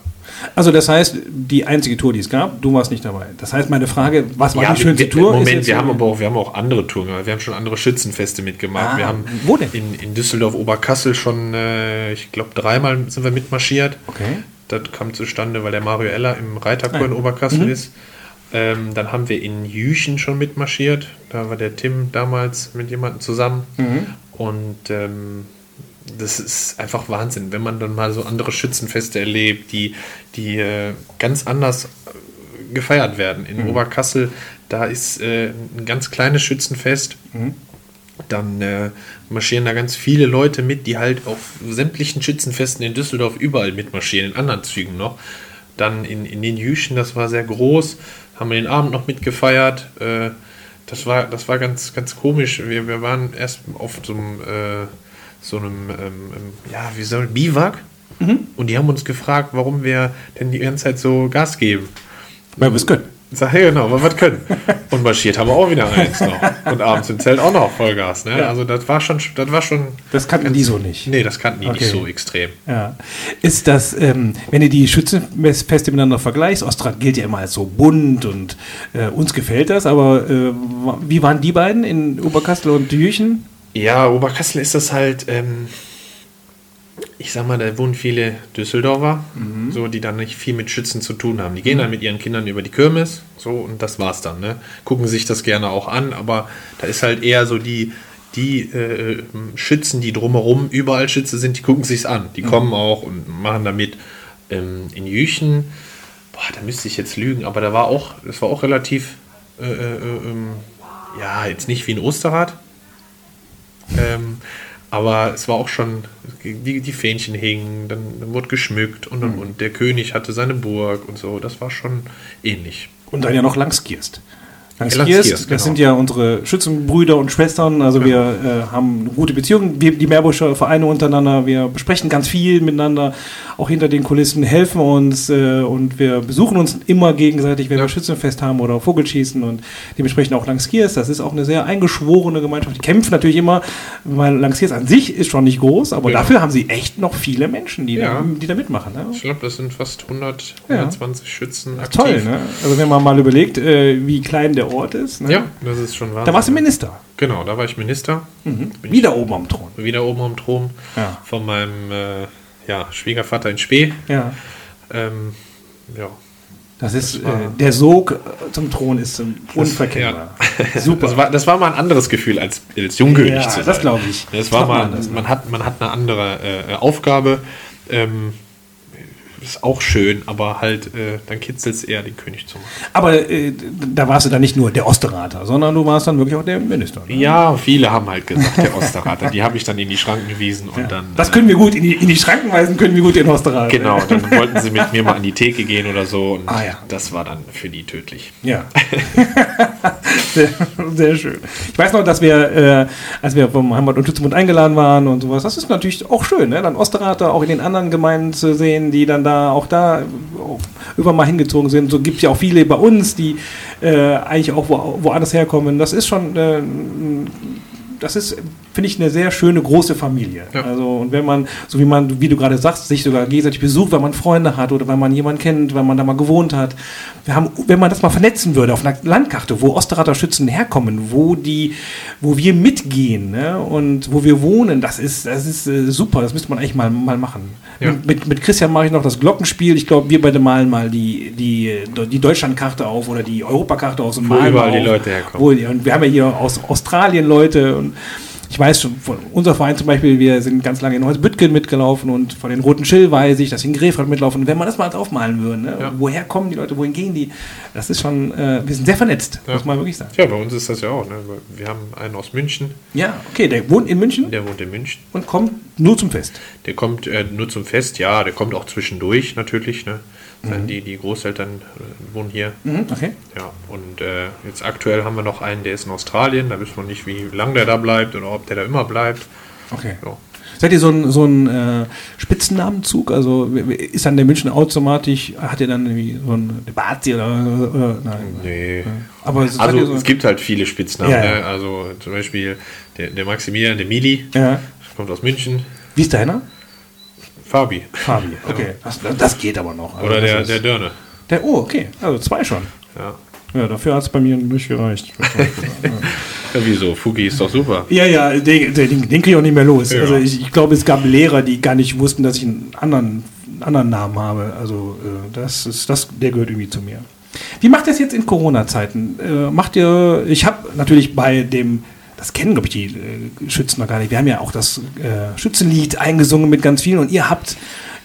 Also das heißt, die einzige Tour, die es gab, du warst nicht dabei. Das heißt, meine Frage, was war ja, die schönste wir, Tour? Moment, wir haben aber auch, wir haben auch andere Touren gemacht. Wir haben schon andere Schützenfeste mitgemacht. Ah, wir haben wo denn? In, in Düsseldorf Oberkassel schon, äh, ich glaube, dreimal sind wir mitmarschiert. Okay. Das kam zustande, weil der Mario Eller im Reiterchor in Ah, Oberkassel ist. Ähm, dann haben wir in Jüchen schon mitmarschiert. Da war der Tim damals mit jemandem zusammen. Und ähm, das ist einfach Wahnsinn, wenn man dann mal so andere Schützenfeste erlebt, die, die äh, ganz anders äh, gefeiert werden. In Oberkassel, da ist äh, ein ganz kleines Schützenfest. Dann äh, marschieren da ganz viele Leute mit, die halt auf sämtlichen Schützenfesten in Düsseldorf überall mitmarschieren, in anderen Zügen noch. Dann in, in den Jüchen, das war sehr groß, haben wir den Abend noch mitgefeiert. Äh, das war, das war ganz, ganz komisch. Wir, wir waren erst auf so einem, äh, so einem ähm, ähm, ja, wie soll Biwak. Und die haben uns gefragt, warum wir denn die ganze Zeit so Gas geben. Weil wir es können. Sag, hey, genau, wir was können. Und marschiert haben wir auch wieder eins noch. Und abends im Zelt auch noch Vollgas. Ne? Ja. Also das war schon, das war schon. Das kannten die so nicht. Nee, das kannten die Okay. nicht so extrem. Ja. Ist das, ähm, wenn du die Schützenfeste miteinander vergleichst, Ostrat gilt ja immer als so bunt und äh, uns gefällt das, aber äh, wie waren die beiden in Oberkassel und Jüchen? Ja, Oberkassel ist das halt, ähm, ich sag mal, da wohnen viele Düsseldorfer, so, die dann nicht viel mit Schützen zu tun haben. Die gehen dann mit ihren Kindern über die Kirmes, so, und das war's dann, ne? Gucken sich das gerne auch an, aber da ist halt eher so die, die äh, Schützen, die drumherum überall Schütze sind, die gucken sich's an. Die kommen auch und machen damit. Ähm, in Jüchen, boah, da müsste ich jetzt lügen, aber da war auch, das war auch relativ, äh, äh, ähm, ja, jetzt nicht wie ein Osterrad, ähm, aber es war auch schon, die, die Fähnchen hingen, dann, dann wurde geschmückt und, und, und der König hatte seine Burg und so. Das war schon ähnlich. Und dann ja noch Langskirst. Langskirst, Langskirst, das genau. sind ja unsere Schützenbrüder und Schwestern. Also wir äh, haben eine gute Beziehung, wir, die Meerbuscher Vereine untereinander. Wir besprechen ganz viel miteinander, auch hinter den Kulissen, helfen uns äh, und wir besuchen uns immer gegenseitig, wenn Ja. wir Schützenfest haben oder Vogelschießen und dementsprechend auch Langskirst. Das ist auch eine sehr eingeschworene Gemeinschaft. Die kämpfen natürlich immer, weil Langskirst an sich ist schon nicht groß, aber Ja. dafür haben sie echt noch viele Menschen, die, Ja. da, die da mitmachen. Ne? Ich glaube, das sind fast 100, Ja. 120 Schützen aktiv. Toll, ne? Also wenn man mal überlegt, äh, wie klein der Ort ist. Ne? Ja, das ist schon wahr. Da warst du Minister. Genau, da war ich Minister. Bin Wieder oben am Thron. wieder oben am Thron Ja. von meinem äh, ja, Schwiegervater in Spee. Ja. Ähm, ja. Das ist, war- äh, der Sog äh, zum Thron ist ähm, unverkennbar. Super. Das war, das war mal ein anderes Gefühl als, als Jungkönig Ja, zu sein. das glaube ich. Das Das war man mal, ne? man, hat, man hat eine andere äh, Aufgabe. Ähm, ist auch schön, aber halt, äh, dann kitzelt es eher, den König zu machen. Aber äh, da warst du dann nicht nur der Osterater, sondern du warst dann wirklich auch der Minister. Ne? Ja, viele haben halt gesagt, der Osterrater. die habe ich dann in die Schranken gewiesen und dann. Das äh, können wir gut in die, in die Schranken weisen, können wir gut den Osterater. Genau, dann wollten sie mit mir mal an die Theke gehen oder so und Ah, ja. das war dann für die tödlich. Ja. sehr, sehr schön. Ich weiß noch, dass wir, äh, als wir vom Heimat- und Schützenbund eingeladen waren und sowas, das ist natürlich auch schön, ne? dann Osterater auch in den anderen Gemeinden zu sehen, die dann da auch da auch über mal hingezogen sind. So gibt es ja auch viele bei uns, die äh, eigentlich auch wo, woanders herkommen. Das ist schon, äh, das ist, finde ich, eine sehr schöne große Familie. Ja. Also, und wenn man, so wie man, wie du gerade sagst, sich sogar gegenseitig besucht, weil man Freunde hat oder weil man jemanden kennt, weil man da mal gewohnt hat. Wir haben, wenn man das mal vernetzen würde auf einer Landkarte, wo Osterater Schützen herkommen, wo die, wo wir mitgehen ne, und wo wir wohnen, das ist, das ist äh, super. Das müsste man eigentlich mal, mal machen. Ja. Mit, mit, Christian mache ich noch das Glockenspiel. Ich glaube, wir beide malen mal die, die, die Deutschlandkarte auf oder die Europakarte aus und Wo malen überall mal die auf, Leute herkommen. Wo, und wir haben ja hier aus Australien Leute und ich weiß unser Verein zum Beispiel, wir sind ganz lange in Holzbüttgen mitgelaufen und von den Roten Schill weiß ich, dass sie in Grefrath mitlaufen. Und wenn man das mal aufmalen würde, ne? Ja. woher kommen die Leute, wohin gehen die, das ist schon, äh, wir sind sehr vernetzt, Ja. muss man wirklich sagen. Ja, bei uns ist das ja auch. Ne? Wir haben einen aus München, Ja, okay, der wohnt in München der wohnt in München. und kommt nur zum Fest. Der kommt äh, nur zum Fest, ja, der kommt auch zwischendurch natürlich. Ne? Die, die Großeltern äh, wohnen hier. Mhm, okay. Ja, und äh, jetzt aktuell haben wir noch einen, der ist in Australien. Da wissen wir nicht, wie lange der da bleibt oder ob der da immer bleibt. Okay. Ja. Seid ihr so ein, so ein äh, Spitznamenzug? Also ist dann der München automatisch, hat ihr dann irgendwie so ein Bazi oder, oder nein? Nee. Aber ihr Also so, es gibt halt viele Spitznamen. Ja, ja. Ne? Also zum Beispiel der, der Maximilian, der Mili, ja. kommt aus München. Wie ist deiner? Fabi. Fabi, okay. Das, das geht aber noch. Also Oder der, der Dörne. der, oh, okay. Also zwei schon. Ja. Ja, dafür hat es bei mir nicht gereicht. ja, wieso? Fugi ist doch super. ja, ja, den, den, den kriege ich auch nicht mehr los. Ja. Also ich, ich glaube, es gab Lehrer, die gar nicht wussten, dass ich einen anderen anderen Namen habe. Also äh, das ist, das, der gehört irgendwie zu mir. Wie macht ihr es jetzt in Corona-Zeiten? Äh, macht ihr, ich habe natürlich bei dem, das kennen glaube ich die äh, Schützen noch gar nicht, wir haben ja auch das äh, Schützenlied eingesungen mit ganz vielen und ihr habt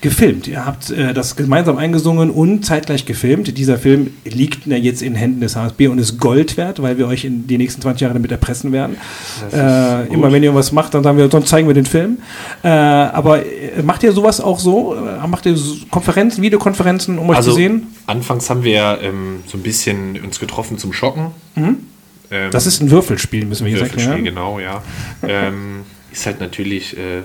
gefilmt. Ihr habt äh, das gemeinsam eingesungen und zeitgleich gefilmt. Dieser Film liegt ja jetzt in Händen des HSB und ist Gold wert, weil wir euch in die nächsten 20 Jahre damit erpressen werden. Äh, immer wenn ihr was macht, dann sagen wir, sonst zeigen wir den Film. Äh, aber äh, macht ihr sowas auch so? Äh, Macht ihr Konferenzen, Videokonferenzen, um euch Also zu sehen? anfangs haben wir ähm, so ein bisschen uns getroffen zum Schocken. Ähm, Das ist ein Würfelspiel, müssen wir hier sagen. Würfelspiel, Ja? genau, ja. ähm, ist halt natürlich, äh,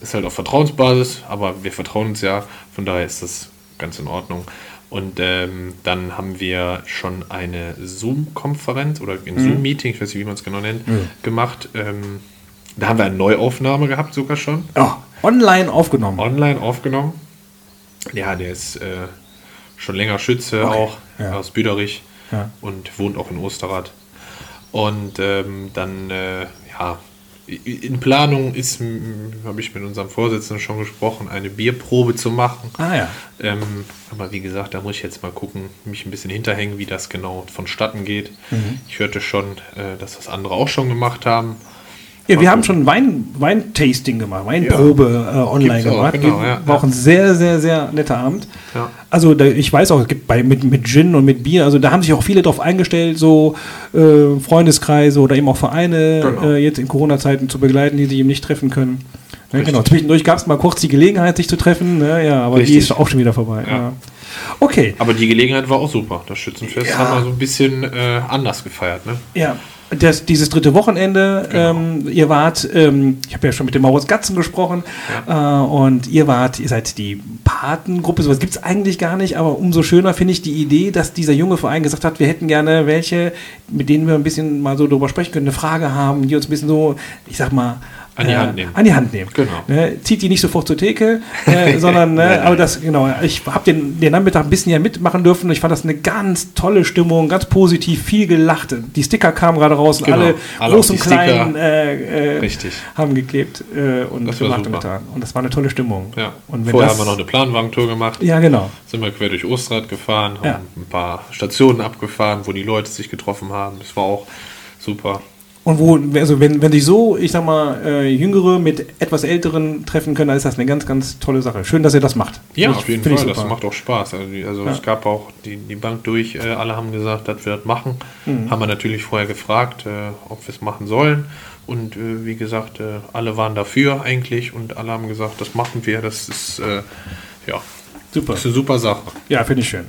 ist halt auf Vertrauensbasis, aber wir vertrauen uns ja, von daher ist das ganz in Ordnung. Und ähm, dann haben wir schon eine Zoom-Konferenz oder ein Zoom-Meeting, ich weiß nicht, wie man es genau nennt, gemacht. Ähm, da haben wir eine Neuaufnahme gehabt sogar schon, Oh, online aufgenommen. online aufgenommen. Ja, der ist äh, schon länger Schütze Okay, auch ja. aus Büderich Ja. und wohnt auch in Osterrad. Und ähm, dann, äh, ja, in Planung ist, habe ich mit unserem Vorsitzenden schon gesprochen, eine Bierprobe zu machen. Ah ja. Ähm, aber wie gesagt, da muss ich jetzt mal gucken, mich ein bisschen hinterhängen, wie das genau vonstatten geht. Mhm. Ich hörte schon, äh, dass das andere auch schon gemacht haben. Ja, wir haben schon Wein, Weintasting gemacht, Weinprobe äh, online Gibt's auch, gemacht. genau, ja, War ja. auch ein sehr, sehr, sehr netter Abend. Ja. Also da, ich weiß auch, es gibt bei, mit, mit Gin und mit Bier, also da haben sich auch viele drauf eingestellt, so äh, Freundeskreise oder eben auch Vereine Genau. äh, jetzt in Corona-Zeiten zu begleiten, die sich eben nicht treffen können. Ja, genau. Zwischendurch gab es mal kurz die Gelegenheit, sich zu treffen, ne? ja, aber die Richtig. ist auch schon wieder vorbei. Ja. Ja. Okay, Aber die Gelegenheit war auch super. Das Schützenfest Ja. haben wir so ein bisschen äh, anders gefeiert. Ne? Ja, das, dieses dritte Wochenende, Genau. ähm, ihr wart, ähm, ich habe ja schon mit dem Maurits Gatzen gesprochen, äh, und ihr wart, ihr seid die Patengruppe, sowas gibt es eigentlich gar nicht, aber umso schöner finde ich die Idee, dass dieser junge Verein gesagt hat, wir hätten gerne welche, mit denen wir ein bisschen mal so drüber sprechen können, eine Frage haben, die uns ein bisschen so, ich sag mal, An die äh, Hand nehmen. An die Hand nehmen. Genau. Ne, zieht die nicht sofort zur Theke, äh, sondern, ne, aber das, genau, ich habe den, den Nachmittag ein bisschen ja mitmachen dürfen. Ich fand das eine ganz tolle Stimmung, ganz positiv, viel gelacht. Die Sticker kamen gerade raus und Genau. alle, Alle groß und klein äh, äh, haben geklebt äh, und Das war gemacht und getan. Und das war eine tolle Stimmung. Ja. Und Vorher das, haben wir noch eine Planwagentour gemacht. Ja, genau. Sind wir quer durch Ostrad gefahren, haben Ja. ein paar Stationen abgefahren, wo die Leute sich getroffen haben. Das war auch super. Und wo, also wenn, wenn sich so, ich sag mal, äh, Jüngere mit etwas Älteren treffen können, dann ist das eine ganz, ganz tolle Sache. Schön, dass ihr das macht. Ja, Find auf jeden ich Fall. Das macht auch Spaß. Also, also Ja. es gab auch die, die Bank durch, äh, alle haben gesagt, dass wir das machen. Mhm. Haben wir natürlich vorher gefragt, äh, ob wir es machen sollen. Und äh, wie gesagt, äh, alle waren dafür eigentlich und alle haben gesagt, das machen wir. Das ist äh, ja Super. das ist eine super Sache. Ja, finde ich schön.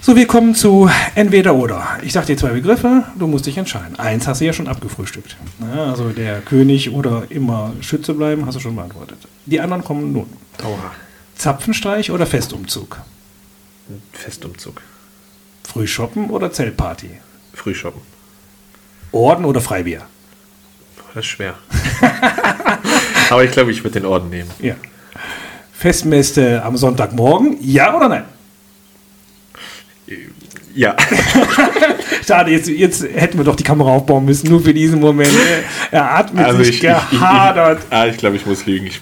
So, wir kommen zu entweder oder. Ich sage dir zwei Begriffe, du musst dich entscheiden. Eins hast du ja schon abgefrühstückt. Ja, also der König oder immer Schütze bleiben, hast du schon beantwortet. Die anderen kommen nun. Zapfenstreich oder Festumzug? Festumzug. Frühshoppen oder Zeltparty? Frühshoppen. Orden oder Freibier? Das ist schwer. Aber ich glaube, ich würde den Orden nehmen. Ja. Festmeste am Sonntagmorgen? Ja oder nein? Ja. Schade, jetzt, jetzt hätten wir doch die Kamera aufbauen müssen, nur für diesen Moment. Er hat mit Also sich ich, ich, ich, ich, gehadert. ah, ich glaube, ich muss lügen. Ich,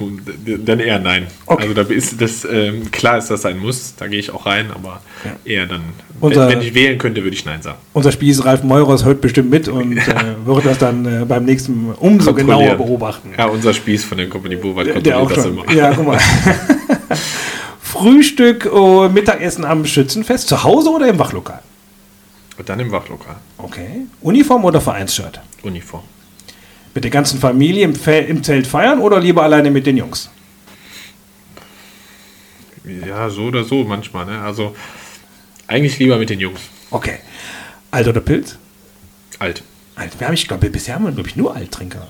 dann eher nein. Okay. Also da ist das ähm, klar ist das ein Muss, da gehe ich auch rein, aber eher dann. Unser- wenn, wenn ich wählen könnte, würde ich nein sagen. Unser Spieß Ralf Meurers hört bestimmt mit und äh, wird das dann äh, beim nächsten umso genauer beobachten. Ja, unser Spieß von der Company Bowald Der kontrolliert auch das schon. immer. Ja, guck mal. Frühstück und Mittagessen am Schützenfest, zu Hause oder im Wachlokal? Und dann im Wachlokal. Okay. Uniform oder Vereinsshirt? Uniform. Mit der ganzen Familie im, Fe im Zelt feiern oder lieber alleine mit den Jungs? Ja, so oder so manchmal. Ne? Also eigentlich lieber mit den Jungs. Okay. Alt oder Pilz? Alt. Alt. Wir haben, ich glaube, bisher haben wir, glaube ich, nur Alttrinker.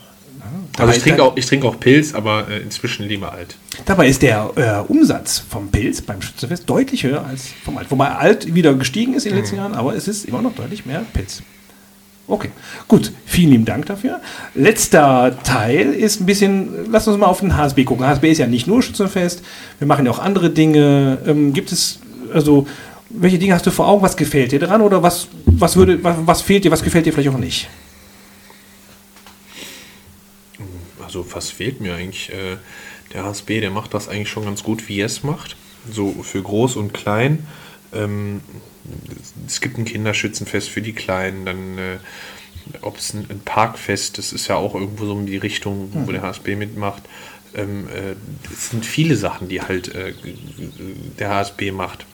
Also ich trinke auch, ich trinke auch Pilz, aber äh, inzwischen lieber alt. Dabei ist der äh, Umsatz vom Pilz beim Schützenfest deutlich höher als vom Alt. Wobei Alt wieder gestiegen ist in den letzten Jahren, aber es ist immer noch deutlich mehr Pilz. Okay, gut. Vielen lieben Dank dafür. Letzter Teil ist ein bisschen, lass uns mal auf den HSB gucken. HSB ist ja nicht nur Schützenfest, wir machen ja auch andere Dinge. Ähm, gibt es, also, welche Dinge hast du vor Augen? Was gefällt dir daran oder was, was, würde, was, was fehlt dir, was gefällt dir vielleicht auch nicht? Also was fehlt mir eigentlich? Äh, der HSB, der macht das eigentlich schon ganz gut, wie er es macht. So für groß und klein. Ähm, es gibt ein Kinderschützenfest für die Kleinen, dann äh, ob es ein, ein, Parkfest, das ist ja auch irgendwo so in die Richtung, wo mhm. der HSB mitmacht. Ähm, äh, es sind viele Sachen, die halt äh, der HSB macht.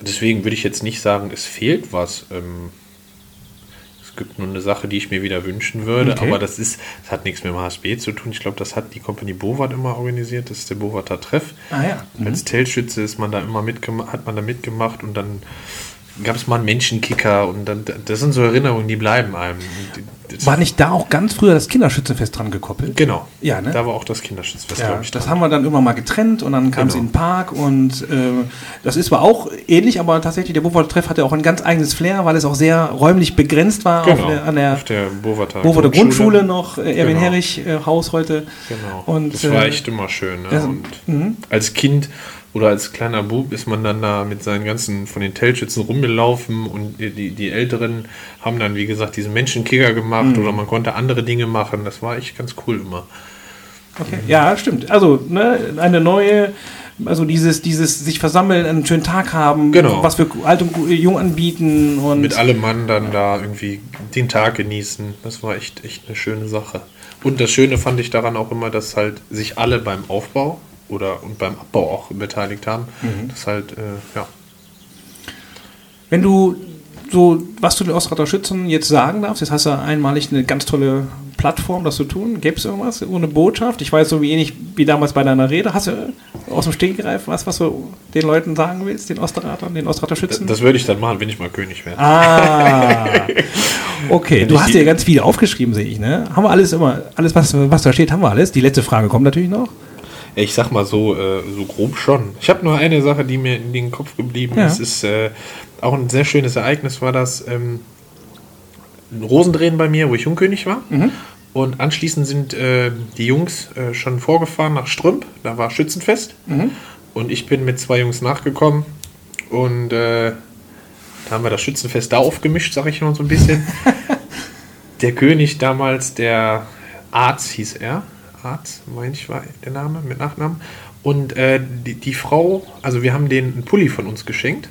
Deswegen würde ich jetzt nicht sagen, es fehlt was. Ähm, es gibt nur eine Sache, die ich mir wieder wünschen würde, okay. aber das ist, das hat nichts mit dem HSB zu tun. Ich glaube, das hat die Company Bovat immer organisiert. Das ist der Bovater Treff. Ah, ja. mhm. Als Teltschütze ist man da immer mitgemacht, hat man da mitgemacht und dann gab es mal einen Menschenkicker und dann, das sind so Erinnerungen, die bleiben einem. War nicht da auch ganz früher das Kinderschützenfest dran gekoppelt? Genau. Ja, ne? Da war auch das Kinderschützenfest, ja, glaube ich. Das haben wir dann immer mal getrennt und dann kam es genau. in den Park und äh, das ist zwar auch ähnlich, aber tatsächlich der Bovater Treff hatte auch ein ganz eigenes Flair, weil es auch sehr räumlich begrenzt war genau. der, an der, auf der Bovater, Bovater Grundschule. Noch, äh, Erwin genau. Herrich äh, Haus heute. Genau. Und, das war äh, echt immer schön. Ne? Das, mhm. als Kind oder als kleiner Bub ist man dann da mit seinen ganzen von den Teltschützen rumgelaufen und die, die, Älteren haben dann, wie gesagt, diesen Menschenkicker gemacht mhm. oder man konnte andere Dinge machen. Das war echt ganz cool immer. Okay. Ja, stimmt. Also ne, eine neue, also dieses, dieses sich versammeln, einen schönen Tag haben, genau. was für alt und jung anbieten und mit allem Mann dann da irgendwie den Tag genießen. Das war echt echt eine schöne Sache. Und das Schöne fand ich daran auch immer, dass halt sich alle beim Aufbau oder und beim Abbau auch beteiligt haben. Mhm. Das halt, äh, ja. Wenn du so, was du den Ostrater Schützen jetzt sagen darfst, jetzt hast du einmalig eine ganz tolle Plattform, das zu tun. Gäbe es irgendwas, ohne Botschaft? Ich weiß so wie ähnlich wie damals bei deiner Rede. Hast du aus dem Stegreif was, was du den Leuten sagen willst, den Ostratern, den Ostrater Schützen? Das, das würde ich dann machen, wenn ich mal König wäre. Ah, okay. du hast dir ganz viel aufgeschrieben, sehe ich, ne? Haben wir alles immer, alles, was, was da steht, haben wir alles. Die letzte Frage kommt natürlich noch. Ich sag mal so, äh, so grob schon. Ich habe nur eine Sache, die mir in den Kopf geblieben ja. ist. ist äh, auch ein sehr schönes Ereignis war das ähm, ein Rosendrehen bei mir, wo ich Jungkönig war. Mhm. Und anschließend sind äh, die Jungs äh, schon vorgefahren nach Strümp. Da war Schützenfest. Mhm. Und ich bin mit zwei Jungs nachgekommen. Und äh, da haben wir das Schützenfest da aufgemischt, sag ich mal so ein bisschen. der König damals, der Arzt hieß er, Arz, meine ich, war der Name mit Nachnamen. Und äh, die, die, Frau, also wir haben den einen Pulli von uns geschenkt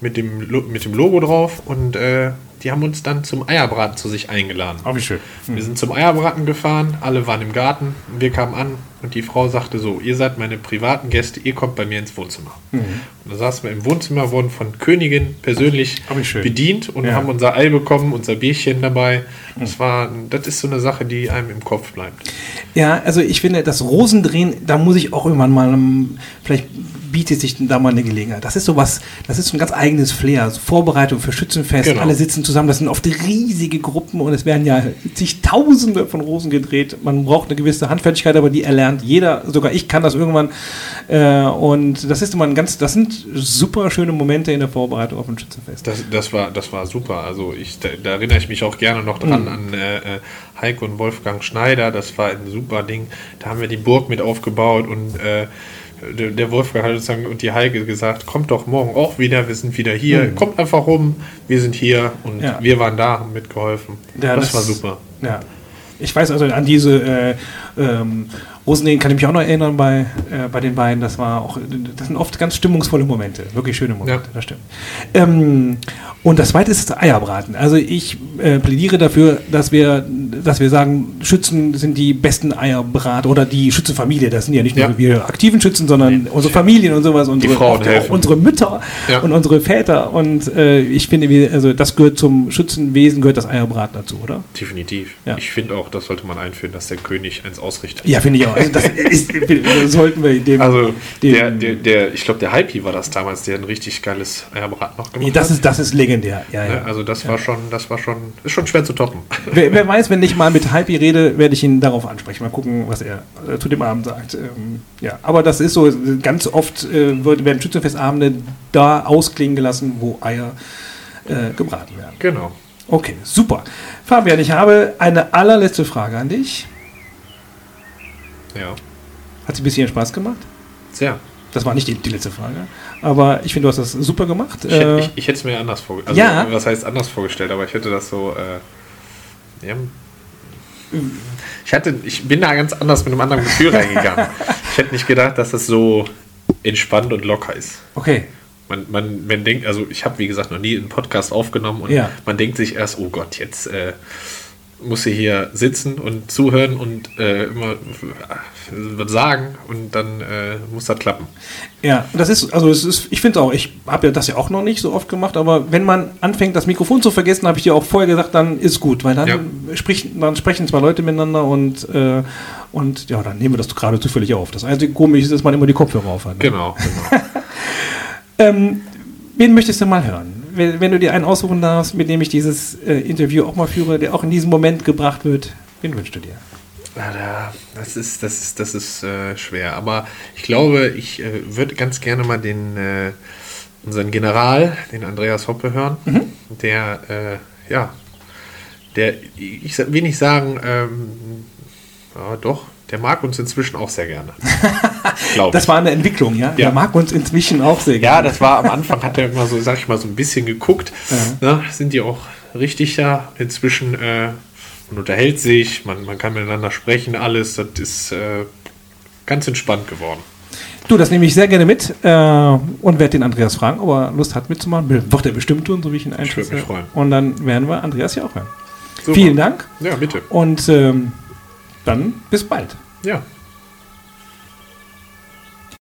mit dem, mit dem Logo drauf und äh, die haben uns dann zum Eierbraten zu sich eingeladen. Oh, wie schön. Mhm. Wir sind zum Eierbraten gefahren, alle waren im Garten, wir kamen an und die Frau sagte so, ihr seid meine privaten Gäste, ihr kommt bei mir ins Wohnzimmer. Mhm. Und da saßen wir im Wohnzimmer, wurden von Königin persönlich oh, bedient und ja. haben unser Ei bekommen, unser Bierchen dabei. Das war, das ist so eine Sache, die einem im Kopf bleibt. Ja, also ich finde, das Rosendrehen, da muss ich auch irgendwann mal vielleicht bietet sich da mal eine Gelegenheit. Das ist sowas, das ist so ein ganz eigenes Flair. Also Vorbereitung für Schützenfest, genau. alle sitzen zusammen, das sind oft riesige Gruppen und es werden ja zigtausende von Rosen gedreht. Man braucht eine gewisse Handfertigkeit, aber die erlernt jeder, sogar ich kann das irgendwann. Äh, und das ist immer ein ganz, das sind super schöne Momente in der Vorbereitung auf ein Schützenfest. Das, das, war, das war super. Also ich, da, da erinnere ich mich auch gerne noch dran mhm. an äh, äh, Heiko und Wolfgang Schneider. Das war ein super Ding. Da haben wir die Burg mit aufgebaut und äh, der, der Wolfgang hat sozusagen und die Heike gesagt, kommt doch morgen auch wieder, wir sind wieder hier, mhm. kommt einfach rum, wir sind hier und ja. wir waren da, haben mitgeholfen. Ja, das, das, war super. Ja. Ich weiß also an diese äh, ähm, Rosending kann ich mich auch noch erinnern bei, äh, bei den beiden. Das war auch, das sind oft ganz stimmungsvolle Momente, wirklich schöne Momente, ja. das stimmt. Ähm, und das zweite ist das Eierbraten. Also ich äh, plädiere dafür, dass wir, dass wir sagen, Schützen sind die besten Eierbrater oder die Schützenfamilie. Das sind ja nicht nur ja. wir aktiven Schützen, sondern nee. unsere Familien und sowas, unsere, auch, auch unsere Mütter ja. und unsere Väter. Und äh, ich finde, also das gehört zum Schützenwesen, gehört das Eierbraten dazu, oder? Definitiv. Ja. Ich finde auch, das sollte man einführen, dass der König eins ausrichtet. Ja, finde ich auch. Also das ist, sollten wir dem. Also dem, der, der, der, ich glaube, der Hype war das damals, der ein richtig geiles Eierbraten noch gemacht das hat. Ist, das ist legendär legendär. Ja, ja. Also das war schon, das war schon, ist schon schwer zu toppen. Wer, wer weiß, wenn ich mal mit Hype rede, werde ich ihn darauf ansprechen. Mal gucken, was er äh, zu dem Abend sagt. Ähm, ja, aber das ist so, ganz oft äh, werden Schützenfestabende da ausklingen gelassen, wo Eier äh, gebraten werden. Genau. Okay, super. Fabian, ich habe eine allerletzte Frage an dich. Ja. Hat sie bis hierhin Spaß gemacht? Sehr. Das war nicht die, die letzte Frage. Aber ich finde, du hast das super gemacht. Ich, hätte, äh, ich, ich hätte es mir anders vorgestellt. Also, ja. Was heißt anders vorgestellt? Aber ich hätte das so. Äh, ja, Ich, hatte, ich bin da ganz anders mit einem anderen Gefühl reingegangen. Ich hätte nicht gedacht, dass das so entspannt und locker ist. Okay. Man, man, man denkt, also ich habe wie gesagt noch nie einen Podcast aufgenommen und Ja. man denkt sich erst, oh Gott, jetzt äh, muss sie hier sitzen und zuhören und äh, immer äh, was sagen und dann äh, muss das klappen. Ja, das ist, also es ist, ich finde auch, ich habe ja das ja auch noch nicht so oft gemacht, aber wenn man anfängt, das Mikrofon zu vergessen, habe ich dir auch vorher gesagt, dann ist gut, weil dann, Ja. spricht, dann sprechen zwei Leute miteinander und, äh, und ja, dann nehmen wir das gerade zufällig auf. Das einzige komisch ist, dass man immer die Kopfhörer auf hat. ne? Genau, genau. Ähm, wen möchtest du mal hören? Wenn, wenn du dir einen aussuchen darfst, mit dem ich dieses äh, Interview auch mal führe, der auch in diesem Moment gebracht wird, wen wünschst du dir? Das ist, das ist, das ist äh, schwer. Aber ich glaube, ich äh, würde ganz gerne mal den äh, unseren General, den Andreas Hoppe, hören. Der, äh, ja, der, ich will nicht sagen, ähm, ja, doch, der mag uns inzwischen auch sehr gerne. Das war eine Entwicklung, ja? Ja. Der mag uns inzwischen auch sehr Ja, das war am Anfang, hat er immer so, sag ich mal, so ein bisschen geguckt. Ja. Ne, sind die auch richtig da? Inzwischen, äh, man unterhält sich, man, man kann miteinander sprechen, alles. Das ist äh, ganz entspannt geworden. Du, das nehme ich sehr gerne mit äh, und werde den Andreas fragen, ob er Lust hat mitzumachen. Wird er bestimmt tun, so wie ich ihn einschätze. mich freuen. Und dann werden wir Andreas hier auch hören. Super. Vielen Dank Ja, bitte. und ähm, dann bis bald. Ja,